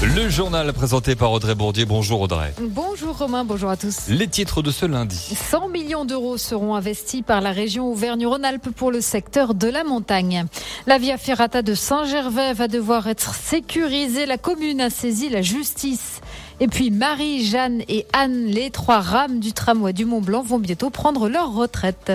Le journal présenté par Audrey Bourdier. Bonjour Audrey. Bonjour Romain, bonjour à tous. Les titres de ce lundi. 100 millions d'euros seront investis par la région Auvergne-Rhône-Alpes pour le secteur de la montagne. La Via Ferrata de Saint-Gervais va devoir être sécurisée. La commune a saisi la justice. Et puis Marie, Jeanne et Anne, les trois rames du tramway du Mont Blanc vont bientôt prendre leur retraite.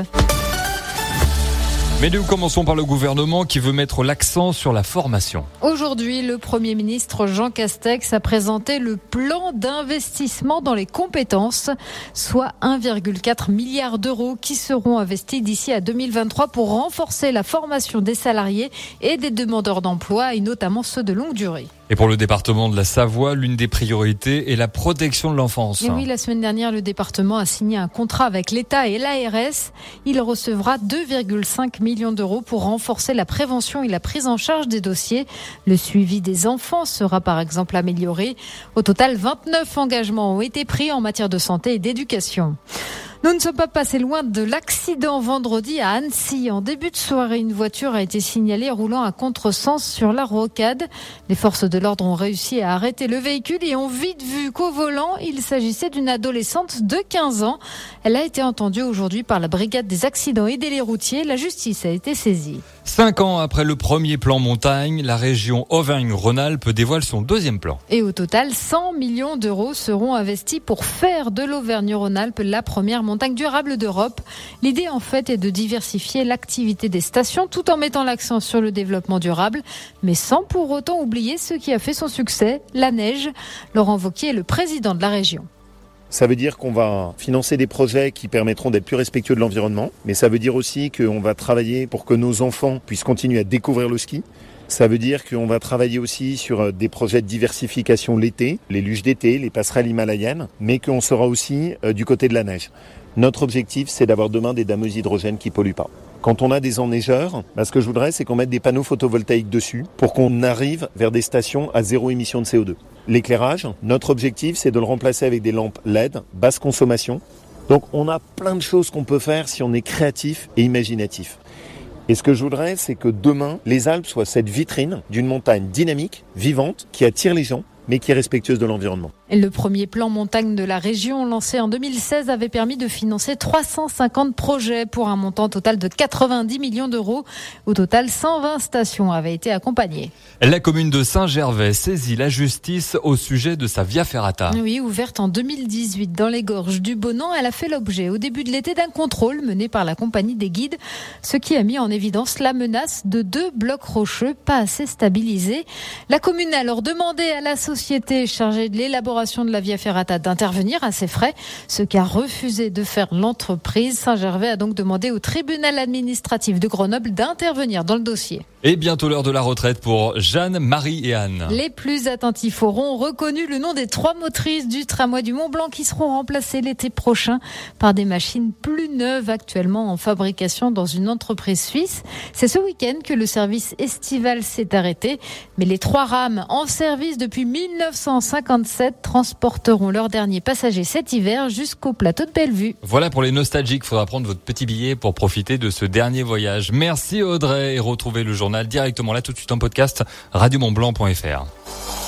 Mais nous commençons par le gouvernement qui veut mettre l'accent sur la formation. Aujourd'hui, le Premier ministre Jean Castex a présenté le plan d'investissement dans les compétences, soit 1,4 milliard d'euros qui seront investis d'ici à 2023 pour renforcer la formation des salariés et des demandeurs d'emploi, et notamment ceux de longue durée. Et pour le département de la Savoie, l'une des priorités est la protection de l'enfance. Et oui, la semaine dernière, le département a signé un contrat avec l'État et l'ARS. Il recevra 2,5 millions d'euros pour renforcer la prévention et la prise en charge des dossiers. Le suivi des enfants sera par exemple amélioré. Au total, 29 engagements ont été pris en matière de santé et d'éducation. Nous ne sommes pas passés loin de l'accident vendredi à Annecy. En début de soirée, une voiture a été signalée roulant à contresens sur la rocade. Les forces de l'ordre ont réussi à arrêter le véhicule et ont vite vu qu'au volant, il s'agissait d'une adolescente de 15 ans. Elle a été entendue aujourd'hui par la brigade des accidents et délais routiers. La justice a été saisie. Cinq ans après le premier plan montagne, la région Auvergne-Rhône-Alpes dévoile son deuxième plan. Et au total, 100 millions d'euros seront investis pour faire de l'Auvergne-Rhône-Alpes la première montagne durable d'Europe. L'idée en fait est de diversifier l'activité des stations tout en mettant l'accent sur le développement durable, mais sans pour autant oublier ce qui a fait son succès, la neige. Laurent Vauquier est le président de la région. Ça veut dire qu'on va financer des projets qui permettront d'être plus respectueux de l'environnement, mais ça veut dire aussi qu'on va travailler pour que nos enfants puissent continuer à découvrir le ski. Ça veut dire qu'on va travailler aussi sur euh, des projets de diversification l'été, les luges d'été, les passerelles himalayennes, mais qu'on sera aussi euh, du côté de la neige. Notre objectif, c'est d'avoir demain des dameuses hydrogènes qui polluent pas. Quand on a des enneigeurs, bah, ce que je voudrais, c'est qu'on mette des panneaux photovoltaïques dessus pour qu'on arrive vers des stations à zéro émission de CO2. L'éclairage, notre objectif, c'est de le remplacer avec des lampes LED, basse consommation. Donc on a plein de choses qu'on peut faire si on est créatif et imaginatif. Et ce que je voudrais, c'est que demain, les Alpes soient cette vitrine d'une montagne dynamique, vivante, qui attire les gens, mais qui est respectueuse de l'environnement. Le premier plan montagne de la région lancé en 2016 avait permis de financer 350 projets pour un montant total de 90 millions d'euros. Au total, 120 stations avaient été accompagnées. La commune de Saint-Gervais saisit la justice au sujet de sa Via Ferrata. Oui, ouverte en 2018 dans les gorges du Bonan, elle a fait l'objet au début de l'été d'un contrôle mené par la compagnie des guides, ce qui a mis en évidence la menace de deux blocs rocheux pas assez stabilisés. La commune a alors demandé à la société chargée de l'élaboration de la Via Ferrata d'intervenir à ses frais, ce qu'a refusé de faire l'entreprise. Saint-Gervais a donc demandé au tribunal administratif de Grenoble d'intervenir dans le dossier. Et bientôt l'heure de la retraite pour Jeanne, Marie et Anne. Les plus attentifs auront reconnu le nom des trois motrices du tramway du Mont Blanc qui seront remplacées l'été prochain par des machines plus neuves actuellement en fabrication dans une entreprise suisse. C'est ce week-end que le service estival s'est arrêté. Mais les trois rames en service depuis 1957 transporteront leurs derniers passagers cet hiver jusqu'au plateau de Bellevue. Voilà pour les nostalgiques. Faudra prendre votre petit billet pour profiter de ce dernier voyage. Merci Audrey et retrouvez le journal directement là tout de suite en podcast radiomontblanc.fr.